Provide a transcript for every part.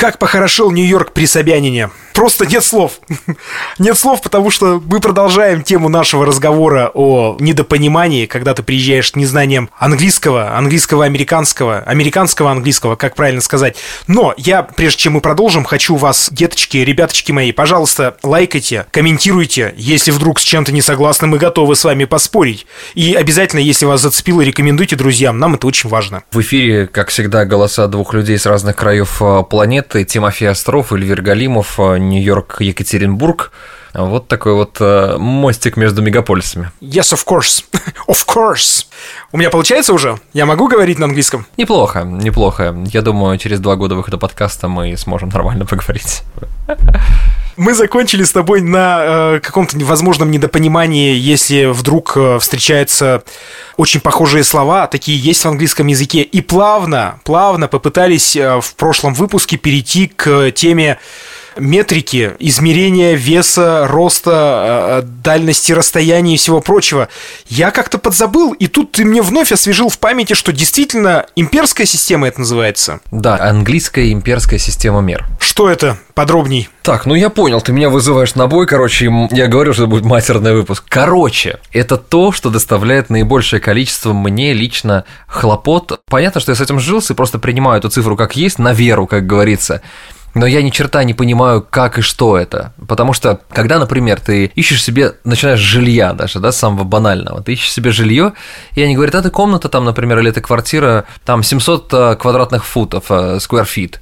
Как похорошел Нью-Йорк при Собянине. Просто нет слов. нет слов, потому что мы продолжаем тему нашего разговора о недопонимании, когда ты приезжаешь с незнанием английского, английского американского, американского английского, как правильно сказать. Но я, прежде чем мы продолжим, хочу вас, деточки, ребяточки мои, пожалуйста, лайкайте, комментируйте. Если вдруг с чем-то не согласны, мы готовы с вами поспорить. И обязательно, если вас зацепило, рекомендуйте друзьям. Нам это очень важно. В эфире, как всегда, голоса двух людей с разных краев э, планеты Тимофей Остров, Эльвир Галимов, э, Нью-Йорк, Екатеринбург. Вот такой вот э, мостик между мегаполисами. Yes, of course. of course. У меня получается уже? Я могу говорить на английском? Неплохо, неплохо. Я думаю, через два года выхода подкаста мы сможем нормально поговорить. Мы закончили с тобой на э, каком-то возможном недопонимании, если вдруг э, встречаются очень похожие слова, такие есть в английском языке, и плавно, плавно попытались э, в прошлом выпуске перейти к теме метрики, измерения веса, роста, э, дальности расстояния и всего прочего. Я как-то подзабыл, и тут ты мне вновь освежил в памяти, что действительно имперская система это называется. Да, английская имперская система мер. Что это? Подробней. Так, ну я понял, ты меня вызываешь на бой, короче, я говорю, что это будет матерный выпуск. Короче, это то, что доставляет наибольшее количество мне лично хлопот. Понятно, что я с этим жился и просто принимаю эту цифру как есть, на веру, как говорится. Но я ни черта не понимаю, как и что это. Потому что, когда, например, ты ищешь себе, начинаешь жилья даже, да, самого банального, ты ищешь себе жилье, и они говорят, это комната там, например, или это квартира, там 700 э, квадратных футов, э, square feet.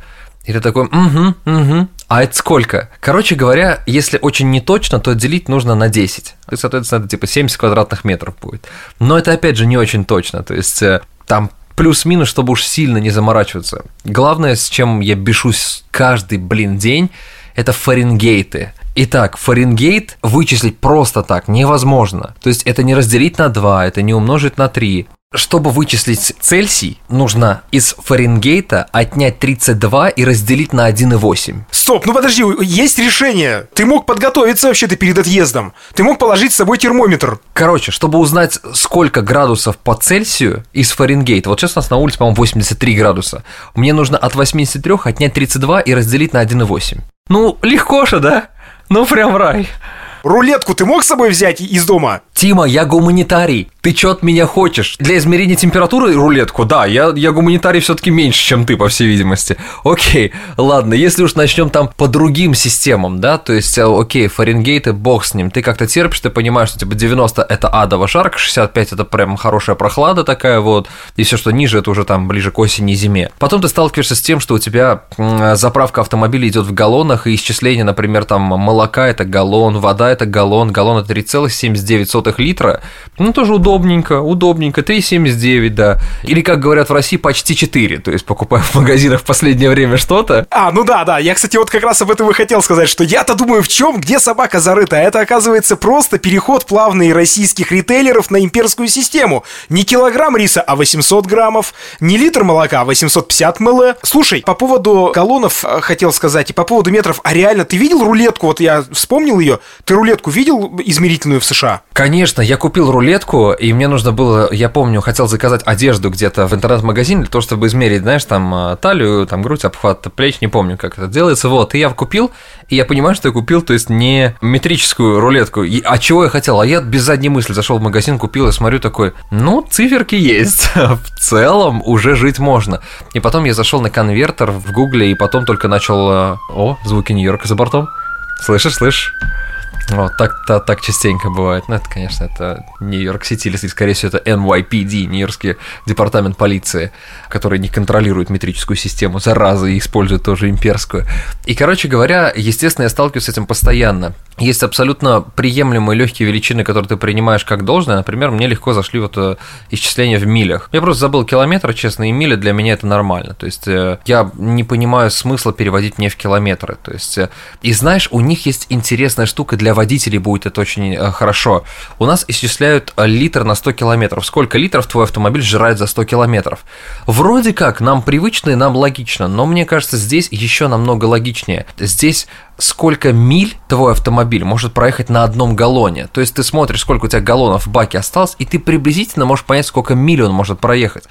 И ты такой, угу, угу, а это сколько? Короче говоря, если очень неточно, то делить нужно на 10. И, соответственно, это типа 70 квадратных метров будет. Но это, опять же, не очень точно. То есть, э, там плюс-минус, чтобы уж сильно не заморачиваться. Главное, с чем я бешусь каждый, блин, день, это фаренгейты. Итак, Фаренгейт вычислить просто так невозможно. То есть это не разделить на 2, это не умножить на 3. Чтобы вычислить Цельсий, нужно из Фаренгейта отнять 32 и разделить на 1,8. Стоп, ну подожди, есть решение. Ты мог подготовиться вообще-то перед отъездом. Ты мог положить с собой термометр. Короче, чтобы узнать, сколько градусов по Цельсию из Фаренгейта, вот сейчас у нас на улице, по-моему, 83 градуса, мне нужно от 83 отнять 32 и разделить на 1,8. Ну, легко же, да? Ну, прям рай. Рулетку ты мог с собой взять из дома? Тима, я гуманитарий. Ты чё от меня хочешь? Для измерения температуры рулетку? Да, я, я гуманитарий все таки меньше, чем ты, по всей видимости. Окей, ладно, если уж начнем там по другим системам, да, то есть, э, окей, Фаренгейт и бог с ним, ты как-то терпишь, ты понимаешь, что типа 90 это адово жарко, 65 это прям хорошая прохлада такая вот, и все, что ниже, это уже там ближе к осени и зиме. Потом ты сталкиваешься с тем, что у тебя заправка автомобиля идет в галлонах, и исчисление, например, там молока это галлон, вода это галлон, галлон это 3,79 литра, ну тоже удобненько, удобненько, 3,79, да. Или, как говорят в России, почти 4, то есть покупаю в магазинах в последнее время что-то. А, ну да, да, я, кстати, вот как раз об этом и хотел сказать, что я-то думаю, в чем, где собака зарыта, а это, оказывается, просто переход плавный российских ритейлеров на имперскую систему. Не килограмм риса, а 800 граммов, не литр молока, а 850 мл. Слушай, по поводу колоннов э, хотел сказать, и по поводу метров, а реально, ты видел рулетку, вот я вспомнил ее, ты рулетку видел измерительную в США? Конечно, я купил рулетку, и мне нужно было, я помню, хотел заказать одежду где-то в интернет-магазине для того, чтобы измерить, знаешь, там а, талию, там грудь, обхват плеч, не помню, как это делается, вот, и я купил, и я понимаю, что я купил, то есть не метрическую рулетку, и, а чего я хотел, а я без задней мысли зашел в магазин, купил и смотрю такой, ну, циферки есть, в целом уже жить можно, и потом я зашел на конвертер в гугле, и потом только начал, а, о, звуки Нью-Йорка за бортом, слышишь, слышишь? Вот, так, так, частенько бывает. Ну, это, конечно, это Нью-Йорк-Сити, или, скорее всего, это NYPD, Нью-Йоркский департамент полиции, который не контролирует метрическую систему, зараза, и использует тоже имперскую. И, короче говоря, естественно, я сталкиваюсь с этим постоянно. Есть абсолютно приемлемые легкие величины, которые ты принимаешь как должное. Например, мне легко зашли вот э, исчисления в милях. Я просто забыл километр, честно, и мили для меня это нормально. То есть э, я не понимаю смысла переводить мне в километры. То есть, э, и знаешь, у них есть интересная штука для водителей будет это очень хорошо. У нас исчисляют литр на 100 километров. Сколько литров твой автомобиль жрает за 100 километров? Вроде как, нам привычно и нам логично, но мне кажется, здесь еще намного логичнее. Здесь сколько миль твой автомобиль может проехать на одном галлоне. То есть ты смотришь, сколько у тебя галлонов в баке осталось, и ты приблизительно можешь понять, сколько миль он может проехать.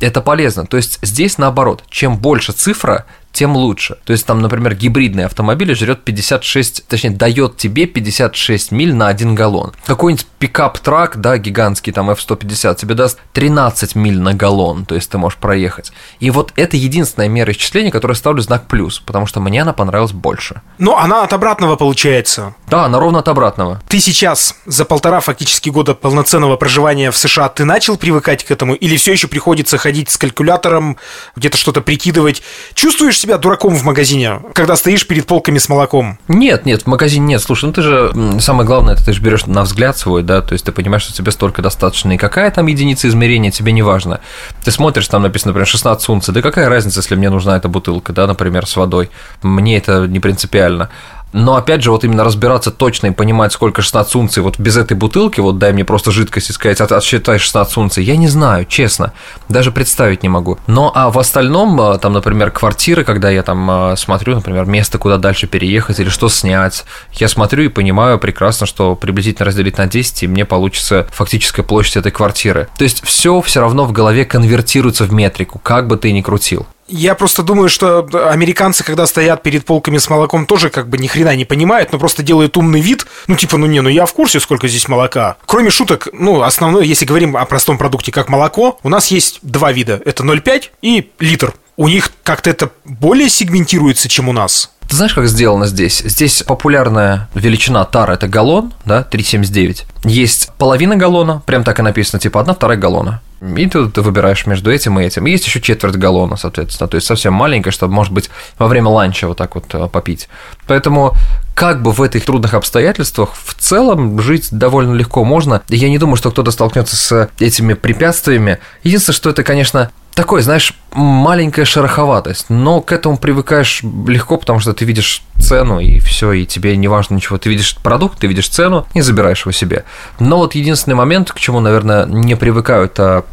Это полезно. То есть здесь наоборот, чем больше цифра, тем лучше. То есть там, например, гибридный автомобиль жрет 56, точнее, дает тебе 56 миль на один галлон. Какой-нибудь пикап-трак, да, гигантский, там F-150, тебе даст 13 миль на галлон, то есть ты можешь проехать. И вот это единственная мера исчисления, которой ставлю знак плюс, потому что мне она понравилась больше. Но она от обратного получается. Да, она ровно от обратного. Ты сейчас за полтора фактически года полноценного проживания в США ты начал привыкать к этому или все еще приходится ходить с калькулятором, где-то что-то прикидывать? Чувствуешь себя дураком в магазине, когда стоишь перед полками с молоком? Нет, нет, в магазине нет. Слушай, ну ты же самое главное, это ты же берешь на взгляд свой, да, то есть ты понимаешь, что тебе столько достаточно, и какая там единица измерения, тебе не важно. Ты смотришь, там написано, например, 16 унций, да какая разница, если мне нужна эта бутылка, да, например, с водой. Мне это не принципиально. Но опять же, вот именно разбираться точно и понимать, сколько 16 унций вот без этой бутылки, вот дай мне просто жидкость и сказать, от, отсчитай 16 унций, я не знаю, честно, даже представить не могу. Но а в остальном, а, там, например, квартиры, когда я там а, смотрю, например, место, куда дальше переехать или что снять, я смотрю и понимаю прекрасно, что приблизительно разделить на 10, и мне получится фактическая площадь этой квартиры. То есть все все равно в голове конвертируется в метрику, как бы ты ни крутил. Я просто думаю, что американцы, когда стоят перед полками с молоком, тоже как бы ни хрена не понимают, но просто делают умный вид. Ну, типа, ну не, ну я в курсе, сколько здесь молока. Кроме шуток, ну, основное, если говорим о простом продукте, как молоко, у нас есть два вида. Это 0,5 и литр. У них как-то это более сегментируется, чем у нас. Ты знаешь, как сделано здесь? Здесь популярная величина тара – это галлон, да, 3,79. Есть половина галлона, прям так и написано, типа одна вторая галлона. И тут ты выбираешь между этим и этим. Есть еще четверть галлона, соответственно, то есть совсем маленькая, чтобы, может быть, во время ланча вот так вот э, попить. Поэтому как бы в этих трудных обстоятельствах в целом жить довольно легко можно. Я не думаю, что кто-то столкнется с этими препятствиями. Единственное, что это, конечно, такой, знаешь, маленькая шероховатость, но к этому привыкаешь легко, потому что ты видишь цену и все, и тебе не важно ничего. Ты видишь продукт, ты видишь цену и забираешь его себе. Но вот единственный момент, к чему, наверное, не привыкают а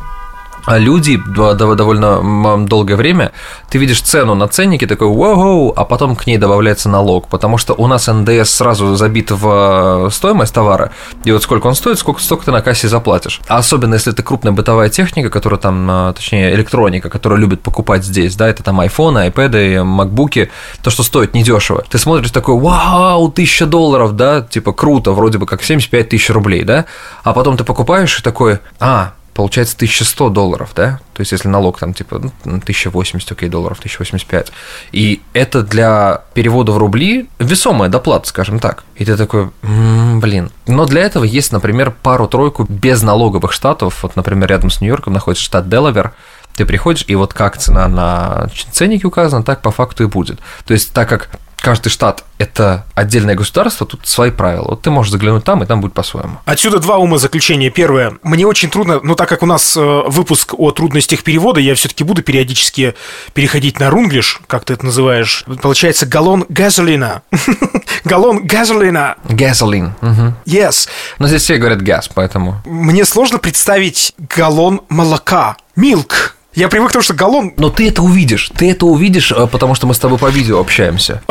люди довольно долгое время, ты видишь цену на ценнике, такой вау, а потом к ней добавляется налог, потому что у нас НДС сразу забит в э, стоимость товара, и вот сколько он стоит, сколько, столько ты на кассе заплатишь. А особенно, если это крупная бытовая техника, которая там, э, точнее, электроника, которую любят покупать здесь, да, это там айфоны, айпэды, макбуки, то, что стоит недешево. Ты смотришь такой, вау, тысяча долларов, да, типа круто, вроде бы как 75 тысяч рублей, да, а потом ты покупаешь и такой, а, получается 1100 долларов, да? То есть, если налог там типа ну, 1080, окей, долларов, 1085. И это для перевода в рубли весомая доплата, скажем так. И ты такой, м-м, блин. Но для этого есть, например, пару-тройку безналоговых штатов. Вот, например, рядом с Нью-Йорком находится штат Делавер, ты приходишь, и вот как цена на ценнике указана, так по факту и будет. То есть, так как каждый штат – это отдельное государство, тут свои правила. Вот ты можешь заглянуть там, и там будет по-своему. Отсюда два ума заключения. Первое. Мне очень трудно, ну, так как у нас э, выпуск о трудностях перевода, я все таки буду периодически переходить на рунглиш, как ты это называешь. Получается, галлон газолина. Галлон газолина. Газолин. Yes. Но здесь все говорят газ, поэтому... Мне сложно представить галлон молока. Милк. Я привык к тому, что галлон... Но ты это увидишь. Ты это увидишь, э, потому что мы с тобой по видео общаемся.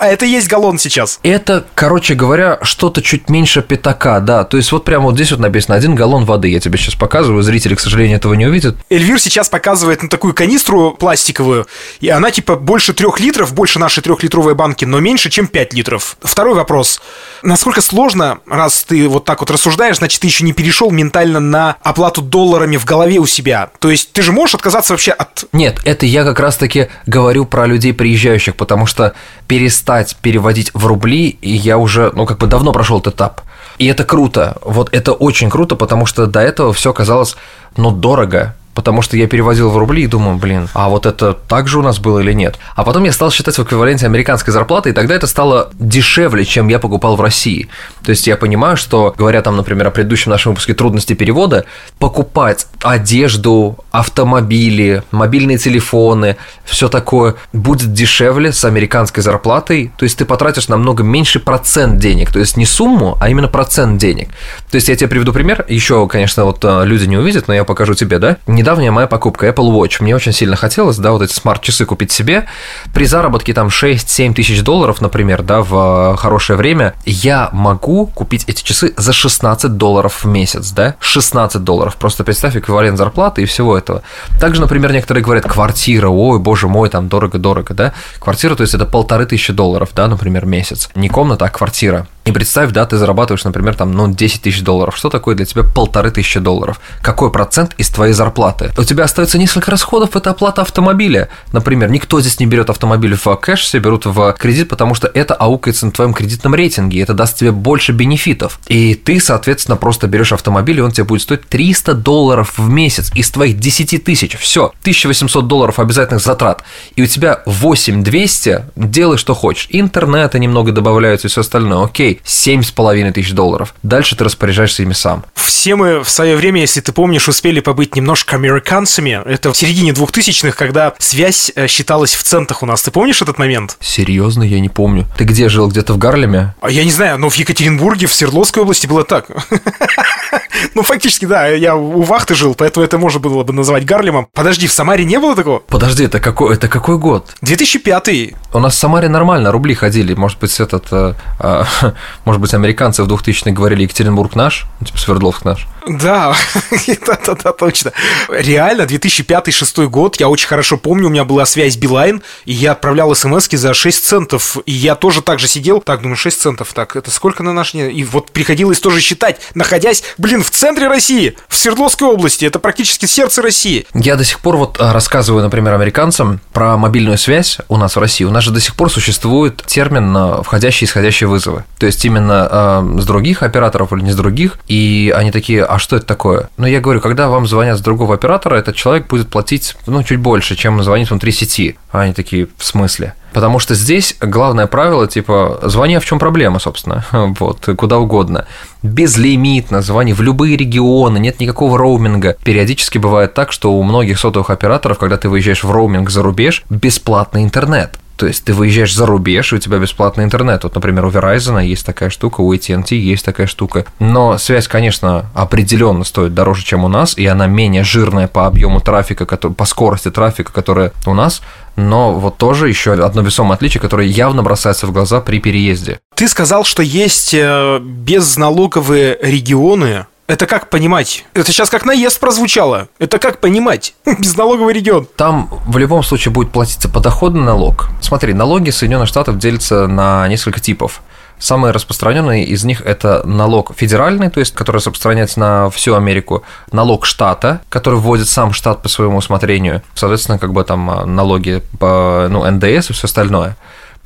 А это есть галлон сейчас. Это, короче говоря, что-то чуть меньше пятака, да. То есть вот прямо вот здесь вот написано один галлон воды. Я тебе сейчас показываю. Зрители, к сожалению, этого не увидят. Эльвир сейчас показывает на такую канистру пластиковую, и она типа больше трех литров, больше нашей трехлитровой банки, но меньше, чем 5 литров. Второй вопрос. Насколько сложно, раз ты вот так вот рассуждаешь, значит, ты еще не перешел ментально на оплату долларами в голове у себя. То есть ты же можешь отказаться вообще от... Нет, это я как раз-таки говорю про людей приезжающих, потому что перестать переводить в рубли, и я уже, ну, как бы давно прошел этот этап. И это круто. Вот это очень круто, потому что до этого все казалось, ну, дорого потому что я переводил в рубли и думаю, блин, а вот это так же у нас было или нет? А потом я стал считать в эквиваленте американской зарплаты, и тогда это стало дешевле, чем я покупал в России. То есть я понимаю, что, говоря там, например, о предыдущем нашем выпуске трудности перевода, покупать одежду, автомобили, мобильные телефоны, все такое будет дешевле с американской зарплатой, то есть ты потратишь намного меньше процент денег, то есть не сумму, а именно процент денег. То есть я тебе приведу пример, еще, конечно, вот э, люди не увидят, но я покажу тебе, да? Недавняя моя покупка Apple Watch. Мне очень сильно хотелось, да, вот эти смарт-часы купить себе. При заработке там 6-7 тысяч долларов, например, да, в э, хорошее время, я могу купить эти часы за 16 долларов в месяц, да? 16 долларов. Просто представь эквивалент зарплаты и всего этого. Также, например, некоторые говорят, квартира, ой, боже мой, там дорого-дорого, да? Квартира, то есть это полторы тысячи долларов, да, например, месяц. Не комната, а квартира. И представь, да, ты зарабатываешь, например, там, ну, 10 тысяч долларов. Что такое для тебя полторы тысячи долларов? Какой процент из твоей зарплаты? У тебя остается несколько расходов, это оплата автомобиля. Например, никто здесь не берет автомобиль в кэш, все берут в кредит, потому что это аукается на твоем кредитном рейтинге, это даст тебе больше бенефитов. И ты, соответственно, просто берешь автомобиль, и он тебе будет стоить 300 долларов в месяц из твоих 10 тысяч. Все, 1800 долларов обязательных затрат. И у тебя 8200, делай что хочешь. Интернета немного добавляются и все остальное. Окей, с половиной тысяч долларов. Дальше ты распоряжаешься ими сам. Все мы в свое время, если ты помнишь, успели побыть немножко американцами. Это в середине двухтысячных, когда связь э, считалась в центах у нас. Ты помнишь этот момент? Серьезно, я не помню. Ты где жил? Где-то в Гарлеме? А я не знаю, но в Екатеринбурге, в Свердловской области было так. Ну, фактически, да, я у вахты жил, поэтому это можно было бы называть Гарлемом. Подожди, в Самаре не было такого? Подожди, это какой, это какой год? 2005 У нас в Самаре нормально, рубли ходили. Может быть, этот, э, э, может быть, американцы в 2000-х говорили Екатеринбург наш, ну, типа Свердловск наш. Да, да, да, да, точно. Реально, 2005-2006 год, я очень хорошо помню, у меня была связь Билайн, и я отправлял смс за 6 центов, и я тоже так же сидел, так, думаю, 6 центов, так, это сколько на наш... И вот приходилось тоже считать, находясь, блин, в центре России, в Свердловской области, это практически сердце России. Я до сих пор вот а, рассказываю, например, американцам про мобильную связь у нас в России. У нас же до сих пор существует термин а, входящие и исходящие вызовы. То есть именно э, с других операторов или не с других, и они такие, а что это такое? Ну, я говорю, когда вам звонят с другого оператора, этот человек будет платить, ну, чуть больше, чем звонит внутри сети. А они такие, в смысле? Потому что здесь главное правило, типа, звони, а в чем проблема, собственно, вот, куда угодно. Безлимитно, звони в любые регионы, нет никакого роуминга. Периодически бывает так, что у многих сотовых операторов, когда ты выезжаешь в роуминг за рубеж, бесплатный интернет. То есть ты выезжаешь за рубеж, и у тебя бесплатный интернет. Вот, например, у Verizon есть такая штука, у AT&T есть такая штука. Но связь, конечно, определенно стоит дороже, чем у нас, и она менее жирная по объему трафика, по скорости трафика, которая у нас. Но вот тоже еще одно весомое отличие, которое явно бросается в глаза при переезде. Ты сказал, что есть э, безналоговые регионы, это как понимать? Это сейчас как наезд прозвучало. Это как понимать? Безналоговый регион. Там в любом случае будет платиться подоходный налог. Смотри, налоги Соединенных Штатов делятся на несколько типов. Самый распространенный из них это налог федеральный, то есть который распространяется на всю Америку, налог штата, который вводит сам штат по своему усмотрению, соответственно, как бы там а, налоги по ну, НДС и все остальное.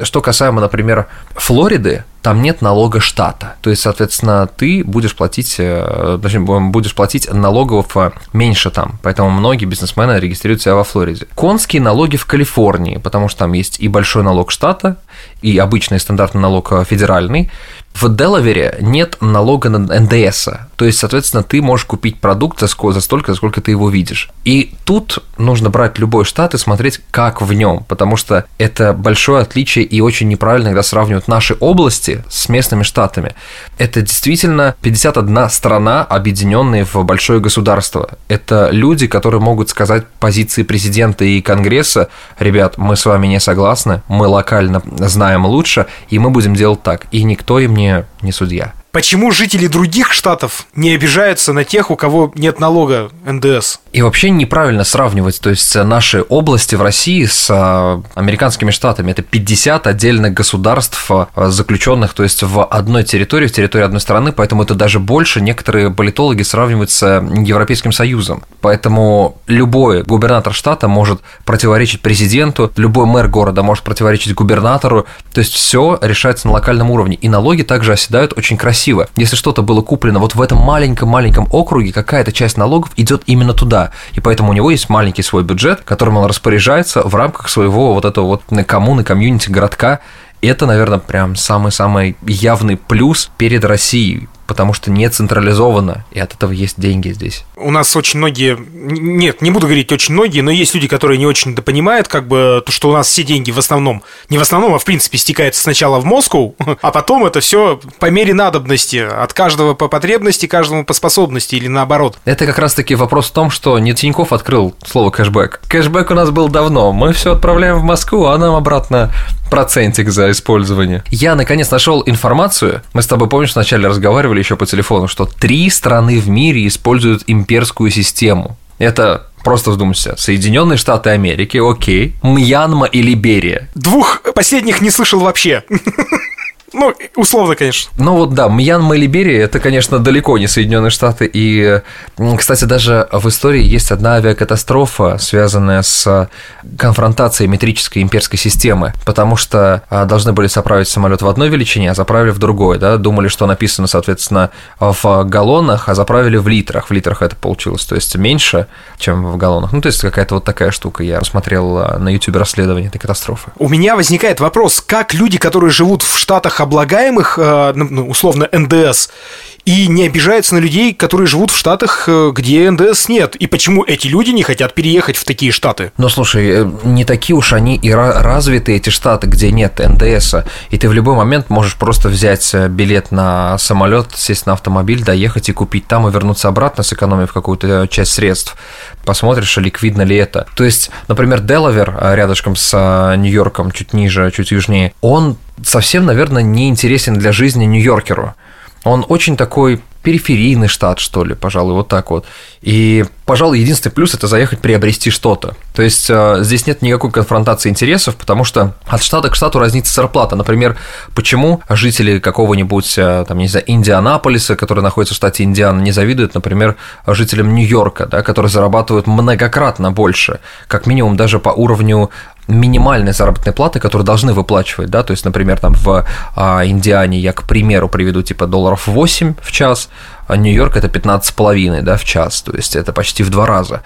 Что касаемо, например, Флориды, там нет налога штата. То есть, соответственно, ты будешь платить, э, будешь платить налогов э, меньше там. Поэтому многие бизнесмены регистрируют себя во Флориде. Конские налоги в Калифорнии, потому что там есть и большой налог штата, и обычный стандартный налог э, федеральный. В Делавере нет налога на НДС, то есть, соответственно, ты можешь купить продукт за столько, за сколько ты его видишь. И тут нужно брать любой штат и смотреть, как в нем, потому что это большое отличие и очень неправильно, когда сравнивают наши области с местными штатами. Это действительно 51 страна, объединенные в большое государство. Это люди, которые могут сказать позиции президента и Конгресса, ребят, мы с вами не согласны, мы локально знаем лучше, и мы будем делать так. И никто им не, не судья. Почему жители других штатов не обижаются на тех, у кого нет налога НДС? И вообще неправильно сравнивать, то есть наши области в России с а, американскими штатами. Это 50 отдельных государств, а, заключенных, то есть в одной территории, в территории одной страны, поэтому это даже больше. Некоторые политологи сравнивают с Европейским Союзом. Поэтому любой губернатор штата может противоречить президенту, любой мэр города может противоречить губернатору. То есть все решается на локальном уровне. И налоги также оседают очень красиво красиво. Если что-то было куплено вот в этом маленьком-маленьком округе, какая-то часть налогов идет именно туда. И поэтому у него есть маленький свой бюджет, которым он распоряжается в рамках своего вот этого вот коммуны, комьюнити, городка. Это, наверное, прям самый-самый явный плюс перед Россией, потому что не централизовано, и от этого есть деньги здесь. У нас очень многие, нет, не буду говорить очень многие, но есть люди, которые не очень это понимают, как бы, то, что у нас все деньги в основном, не в основном, а в принципе стекаются сначала в Москву, а потом это все по мере надобности, от каждого по потребности, каждому по способности или наоборот. Это как раз-таки вопрос в том, что не Тиньков открыл слово кэшбэк. Кэшбэк у нас был давно, мы все отправляем в Москву, а нам обратно процентик за использование. Я наконец нашел информацию. Мы с тобой, помнишь, вначале разговаривали еще по телефону, что три страны в мире используют имперскую систему. Это Просто вдумайся. Соединенные Штаты Америки, окей. Мьянма и Либерия. Двух последних не слышал вообще. Ну, условно, конечно. Ну вот да, Мьянма и Либерия это, конечно, далеко не Соединенные Штаты. И, кстати, даже в истории есть одна авиакатастрофа, связанная с конфронтацией метрической имперской системы, потому что а, должны были соправить самолет в одной величине, а заправили в другой, да, думали, что написано, соответственно, в галлонах, а заправили в литрах. В литрах это получилось, то есть меньше, чем в галлонах. Ну, то есть какая-то вот такая штука. Я посмотрел а, на YouTube расследование этой катастрофы. У меня возникает вопрос, как люди, которые живут в Штатах облагаемых, э, ну, ну, условно, НДС, и не обижаются на людей, которые живут в штатах, э, где НДС нет. И почему эти люди не хотят переехать в такие штаты? Ну, слушай, э, не такие уж они и развитые, эти штаты, где нет НДС. И ты в любой момент можешь просто взять билет на самолет, сесть на автомобиль, доехать и купить там и вернуться обратно, сэкономив какую-то часть средств. Посмотришь, ликвидно ли это. То есть, например, Делавер рядышком с Нью-Йорком, чуть ниже, чуть южнее, он совсем, наверное, не интересен для жизни нью-йоркеру. Он очень такой периферийный штат, что ли, пожалуй, вот так вот. И, пожалуй, единственный плюс – это заехать приобрести что-то. То есть э, здесь нет никакой конфронтации интересов, потому что от штата к штату разнится зарплата. Например, почему жители какого-нибудь, э, там, не знаю, Индианаполиса, который находится в штате Индиана, не завидуют, например, жителям Нью-Йорка, да, которые зарабатывают многократно больше, как минимум даже по уровню минимальной заработной платы, которую должны выплачивать, да, то есть, например, там в а, Индиане я, к примеру, приведу типа долларов 8 в час, а Нью-Йорк это 15,5, да, в час, то есть это почти в два раза.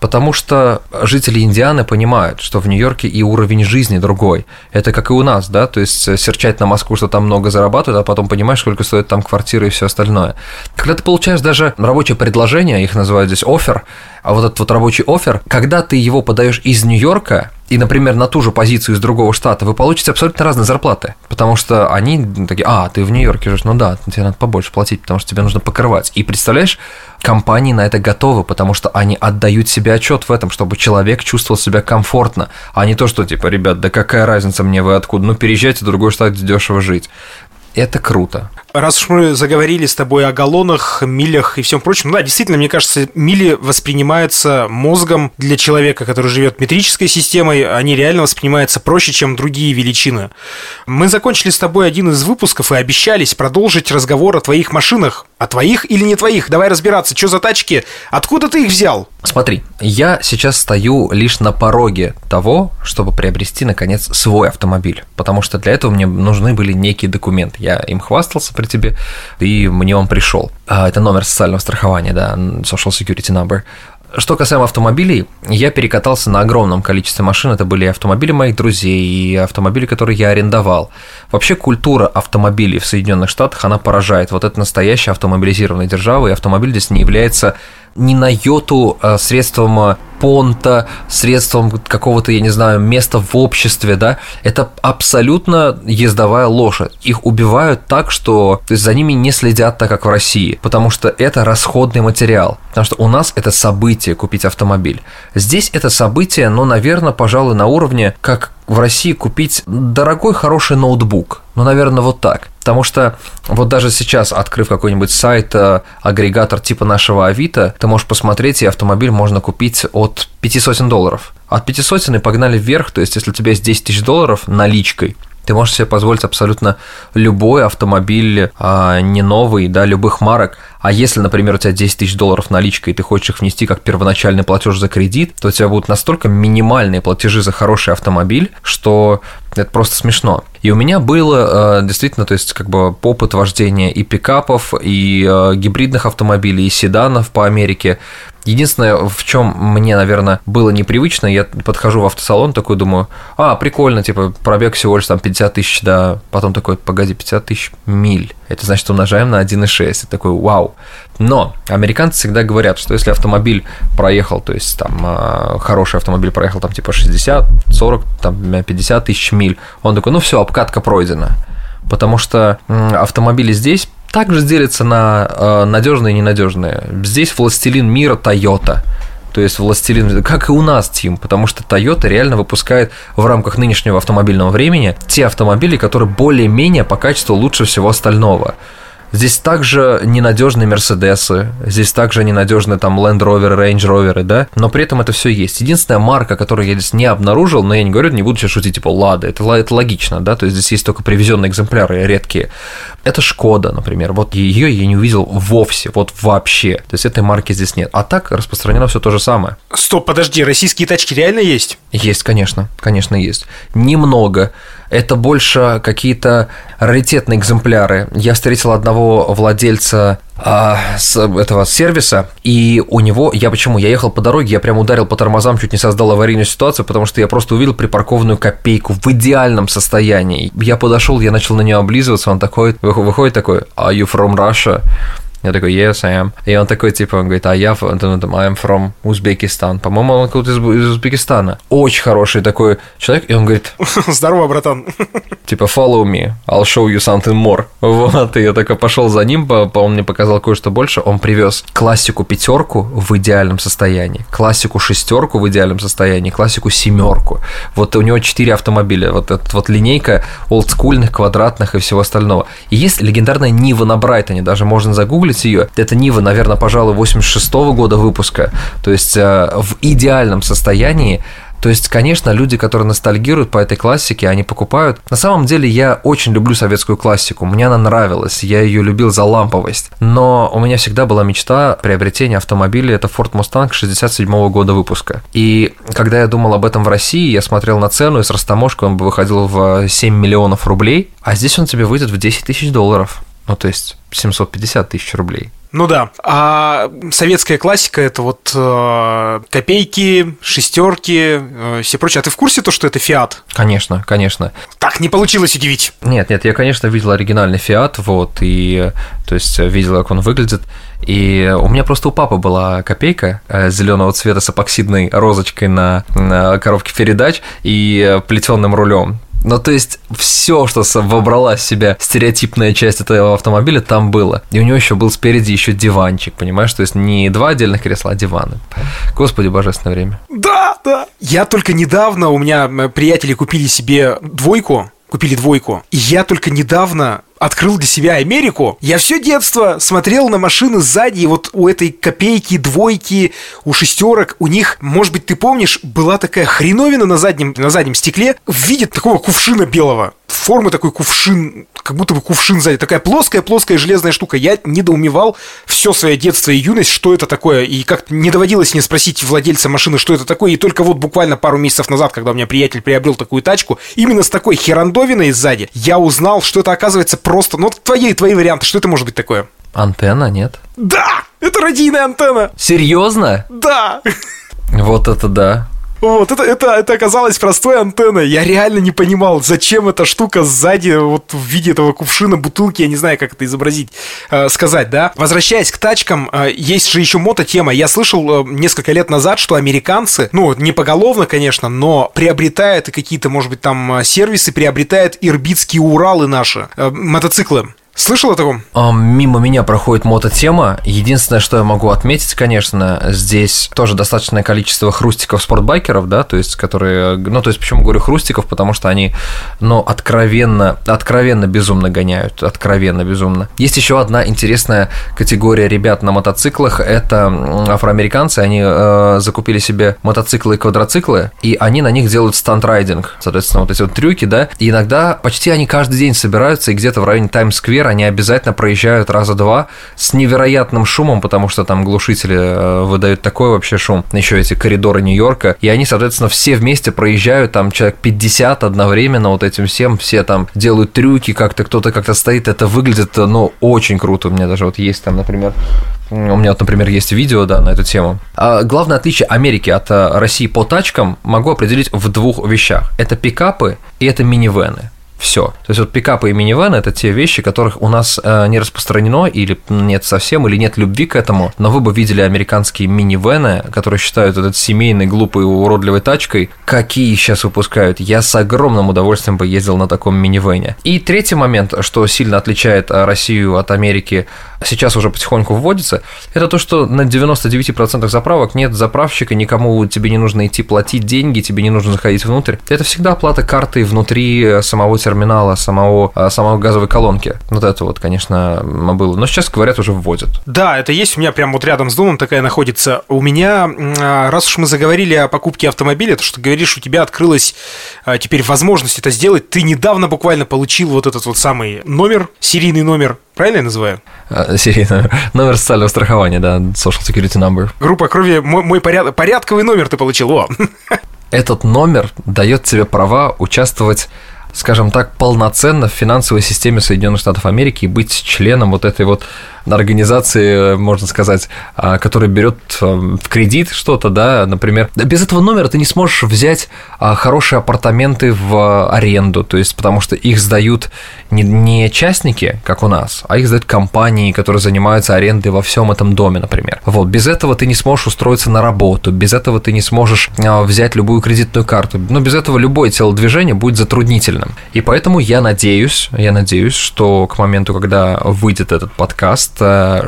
Потому что жители Индианы понимают, что в Нью-Йорке и уровень жизни другой. Это как и у нас, да, то есть серчать на Москву, что там много зарабатывают, а потом понимаешь, сколько стоит там квартира и все остальное. Когда ты получаешь даже рабочее предложение, их называют здесь офер, а вот этот вот рабочий офер, когда ты его подаешь из Нью-Йорка, и, например, на ту же позицию из другого штата, вы получите абсолютно разные зарплаты. Потому что они такие, а, ты в Нью-Йорке живешь, ну да, тебе надо побольше платить, потому что тебе нужно покрывать. И представляешь, компании на это готовы, потому что они отдают себе отчет в этом, чтобы человек чувствовал себя комфортно, а не то, что типа, ребят, да какая разница мне вы откуда, ну переезжайте в другой штат, дешево жить. Это круто. Раз уж мы заговорили с тобой о галлонах, милях и всем прочем, ну да, действительно, мне кажется, мили воспринимаются мозгом для человека, который живет метрической системой, они реально воспринимаются проще, чем другие величины. Мы закончили с тобой один из выпусков и обещались продолжить разговор о твоих машинах. О твоих или не твоих? Давай разбираться, что за тачки, откуда ты их взял? Смотри, я сейчас стою лишь на пороге того, чтобы приобрести, наконец, свой автомобиль, потому что для этого мне нужны были некие документы. Я им хвастался при тебе, и мне он пришел. А, это номер социального страхования, да, Social Security Number. Что касаемо автомобилей, я перекатался на огромном количестве машин. Это были автомобили моих друзей и автомобили, которые я арендовал. Вообще культура автомобилей в Соединенных Штатах, она поражает. Вот это настоящая автомобилизированная держава, и автомобиль здесь не является ни на йоту а, средством а, понта, средством какого-то, я не знаю, места в обществе, да, это абсолютно ездовая лошадь. Их убивают так, что то есть, за ними не следят так, как в России, потому что это расходный материал. Потому что у нас это событие купить автомобиль. Здесь это событие, ну, наверное, пожалуй, на уровне, как в России купить дорогой, хороший ноутбук. Ну, наверное, вот так. Потому что вот даже сейчас, открыв какой-нибудь сайт, э, агрегатор типа нашего Авито, ты можешь посмотреть, и автомобиль можно купить от 500 долларов. От 500 и погнали вверх, то есть если у тебя есть 10 тысяч долларов наличкой, ты можешь себе позволить абсолютно любой автомобиль, а, не новый, да, любых марок. А если, например, у тебя 10 тысяч долларов наличка, и ты хочешь их внести как первоначальный платеж за кредит, то у тебя будут настолько минимальные платежи за хороший автомобиль, что это просто смешно. И у меня было а, действительно, то есть как бы опыт вождения и пикапов, и а, гибридных автомобилей, и седанов по Америке. Единственное, в чем мне, наверное, было непривычно, я подхожу в автосалон, такой думаю, а, прикольно, типа, пробег всего лишь там 50 тысяч, да, потом такой, погоди, 50 тысяч миль. Это значит, умножаем на 1,6. Это такой вау. Но американцы всегда говорят, что если автомобиль проехал, то есть там а, хороший автомобиль проехал там типа 60, 40, там 50 тысяч миль, он такой, ну все, обкатка пройдена. Потому что автомобили здесь также делятся на а, надежные и ненадежные. Здесь властелин мира Toyota – то есть властелин, как и у нас, Тим, потому что Toyota реально выпускает в рамках нынешнего автомобильного времени те автомобили, которые более-менее по качеству лучше всего остального. Здесь также ненадежные Мерседесы, здесь также ненадежные там Land Rover, Range Rover, да, но при этом это все есть. Единственная марка, которую я здесь не обнаружил, но я не говорю, не буду сейчас шутить, типа Лада, это, это логично, да, то есть здесь есть только привезенные экземпляры редкие. Это Шкода, например, вот ее я не увидел вовсе, вот вообще, то есть этой марки здесь нет. А так распространено все то же самое. Стоп, подожди, российские тачки реально есть? Есть, конечно, конечно, есть. Немного это больше какие-то раритетные экземпляры. Я встретил одного владельца а, с этого сервиса, и у него, я почему, я ехал по дороге, я прям ударил по тормозам, чуть не создал аварийную ситуацию, потому что я просто увидел припаркованную копейку в идеальном состоянии. Я подошел, я начал на нее облизываться, он такой, выходит такой, are you from Russia? Я такой, yes, I am. И он такой, типа, он говорит, а я, I'm from Узбекистан. По-моему, он какой-то из, из Узбекистана. Очень хороший такой человек, и он говорит... Здорово, братан. Типа, follow me, I'll show you something more. Вот, и я такой пошел за ним, он мне показал кое-что больше. Он привез классику пятерку в идеальном состоянии, классику шестерку в идеальном состоянии, классику семерку. Вот у него четыре автомобиля, вот эта вот линейка олдскульных, квадратных и всего остального. И есть легендарная Нива на Брайтоне, даже можно загуглить, загуглить ее. Это Нива, наверное, пожалуй, 86 -го года выпуска. То есть э, в идеальном состоянии то есть, конечно, люди, которые ностальгируют по этой классике, они покупают. На самом деле, я очень люблю советскую классику. Мне она нравилась, я ее любил за ламповость. Но у меня всегда была мечта приобретения автомобиля. Это Ford Mustang 67 -го года выпуска. И когда я думал об этом в России, я смотрел на цену, и с растаможкой он бы выходил в 7 миллионов рублей, а здесь он тебе выйдет в 10 тысяч долларов. Ну, то есть 750 тысяч рублей. Ну да. А советская классика это вот э, копейки, шестерки, э, все прочее. А ты в курсе то, что это Фиат? Конечно, конечно. Так, не получилось удивить. Нет, нет, я, конечно, видел оригинальный Фиат, вот, и то есть видел, как он выглядит. И у меня просто у папы была копейка э, зеленого цвета с эпоксидной розочкой на, на коробке передач и э, плетеным рулем. Ну, то есть, все, что вобрала в себя стереотипная часть этого автомобиля, там было. И у него еще был спереди еще диванчик, понимаешь? То есть, не два отдельных кресла, а диваны. Господи, божественное время. Да, да. Я только недавно, у меня приятели купили себе двойку, купили двойку. И я только недавно открыл для себя Америку, я все детство смотрел на машины сзади, и вот у этой копейки, двойки, у шестерок, у них, может быть, ты помнишь, была такая хреновина на заднем, на заднем стекле в виде такого кувшина белого. Формы такой кувшин, как будто бы кувшин сзади. Такая плоская-плоская железная штука. Я недоумевал все свое детство и юность, что это такое. И как не доводилось мне спросить владельца машины, что это такое. И только вот буквально пару месяцев назад, когда у меня приятель приобрел такую тачку, именно с такой херандовиной сзади, я узнал, что это оказывается просто, ну, твои, твои варианты, что это может быть такое? Антенна, нет? Да! Это радийная антенна! Серьезно? Да! Вот это да. Вот, это, это, это оказалось простой антенной. Я реально не понимал, зачем эта штука сзади, вот в виде этого кувшина, бутылки, я не знаю, как это изобразить, э, сказать, да. Возвращаясь к тачкам, э, есть же еще мототема. Я слышал э, несколько лет назад, что американцы, ну, не поголовно, конечно, но приобретают какие-то, может быть, там сервисы, приобретают ирбитские Уралы наши, э, мотоциклы. Слышал о таком? Мимо меня проходит мототема. Единственное, что я могу отметить, конечно, здесь тоже достаточное количество хрустиков спортбайкеров, да, то есть, которые, ну, то есть, почему говорю хрустиков, потому что они, ну, откровенно, откровенно безумно гоняют, откровенно безумно. Есть еще одна интересная категория ребят на мотоциклах, это афроамериканцы, они э, закупили себе мотоциклы и квадроциклы, и они на них делают стандрайдинг, соответственно, вот эти вот трюки, да, и иногда почти они каждый день собираются и где-то в районе Они обязательно проезжают раза два с невероятным шумом, потому что там глушители э, выдают такой вообще шум, еще эти коридоры Нью-Йорка, и они, соответственно, все вместе проезжают, там человек 50 одновременно вот этим всем, все там делают трюки, как-то кто-то как-то стоит, это выглядит, ну, очень круто, у меня даже вот есть там, например, у меня вот, например, есть видео, да, на эту тему. А главное отличие Америки от э, России по тачкам могу определить в двух вещах. Это пикапы и это минивены. Все. То есть вот пикапы и минивэн это те вещи, которых у нас э, не распространено или нет совсем, или нет любви к этому. Но вы бы видели американские минивэны, которые считают этот семейной, глупой, уродливой тачкой. Какие сейчас выпускают? Я с огромным удовольствием бы ездил на таком минивэне. И третий момент, что сильно отличает э, Россию от Америки, сейчас уже потихоньку вводится, это то, что на 99% заправок нет заправщика, никому тебе не нужно идти платить деньги, тебе не нужно заходить внутрь. Это всегда оплата картой внутри э, самого терминала, самого, э, самого газовой колонки. Вот это вот, конечно, было. Но сейчас, говорят, уже вводят. Да, это есть. У меня прямо вот рядом с домом такая находится. У меня, а, раз уж мы заговорили о покупке автомобиля, то, что говоришь, у тебя открылась а, теперь возможность это сделать. Ты недавно буквально получил вот этот вот самый номер, серийный номер Правильно я называю? А, серийный номер. Номер социального страхования, да, Social Security Number. Группа крови, мой, мой поряд, порядковый номер ты получил, о. Этот номер дает тебе права участвовать скажем так, полноценно в финансовой системе Соединенных Штатов Америки и быть членом вот этой вот организации, можно сказать, а, которая берет в кредит что-то, да, например. Без этого номера ты не сможешь взять а, хорошие апартаменты в аренду, то есть потому что их сдают не, не частники, как у нас, а их сдают компании, которые занимаются арендой во всем этом доме, например. Вот, без этого ты не сможешь устроиться на работу, без этого ты не сможешь а, взять любую кредитную карту, но без этого любое телодвижение будет затруднительным. И поэтому я надеюсь, я надеюсь, что к моменту, когда выйдет этот подкаст,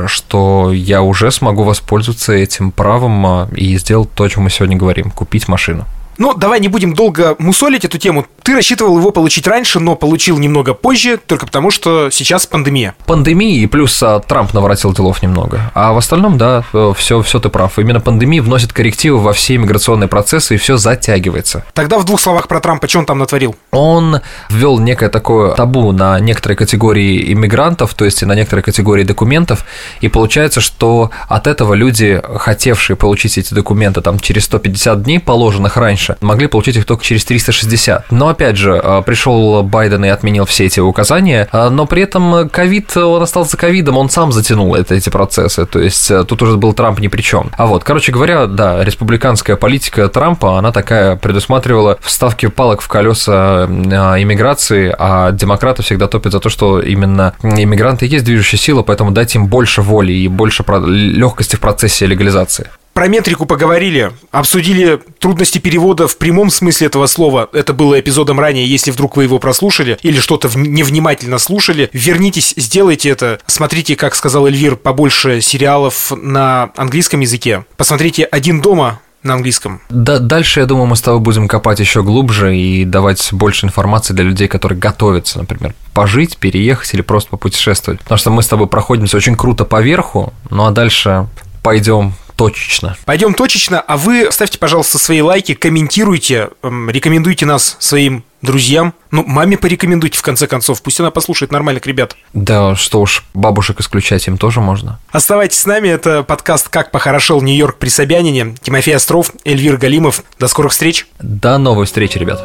что я уже смогу воспользоваться этим правом а, и сделать то, о чем мы сегодня говорим, купить машину. Ну, давай не будем долго мусолить эту тему. Ты рассчитывал его получить раньше, но получил немного позже, только потому что сейчас пандемия. Пандемия и плюс а, Трамп наворотил делов немного. А в остальном, да, все, все ты прав. Именно пандемия вносит коррективы во все миграционные процессы, и все затягивается. Тогда в двух словах про Трампа, что он там натворил? Он ввел некое такое табу на некоторые категории иммигрантов, то есть на некоторые категории документов, и получается, что от этого люди, хотевшие получить эти документы там через 150 дней, положенных раньше, могли получить их только через 360. Но опять же, а, пришел Байден и отменил все эти указания, а, но при этом ковид, он остался ковидом, он сам затянул это, эти процессы, то есть э, тут уже был Трамп ни при чем. А вот, короче говоря, да, республиканская политика Трампа, она такая предусматривала вставки палок в колеса иммиграции, а демократы всегда топят за то, что именно иммигранты есть движущая сила, поэтому дать им больше воли и больше легкости в процессе легализации. Про метрику поговорили, обсудили трудности перевода в прямом смысле этого слова. Это было эпизодом ранее, если вдруг вы его прослушали или что-то невнимательно слушали. Вернитесь, сделайте это. Смотрите, как сказал Эльвир, побольше сериалов на английском языке. Посмотрите «Один дома», на английском. Да, дальше, я думаю, мы с тобой будем копать еще глубже и давать больше информации для людей, которые готовятся, например, пожить, переехать или просто попутешествовать. Потому что мы с тобой проходимся очень круто по верху, ну а дальше пойдем точечно. Пойдем точечно, а вы ставьте, пожалуйста, свои лайки, комментируйте, эм, рекомендуйте нас своим друзьям. Ну, маме порекомендуйте, в конце концов. Пусть она послушает нормальных ребят. Да, что уж, бабушек исключать им тоже можно. Оставайтесь с нами. Это подкаст «Как похорошел Нью-Йорк при Собянине». Тимофей Остров, Эльвир Галимов. До скорых встреч. До новой встречи, ребят.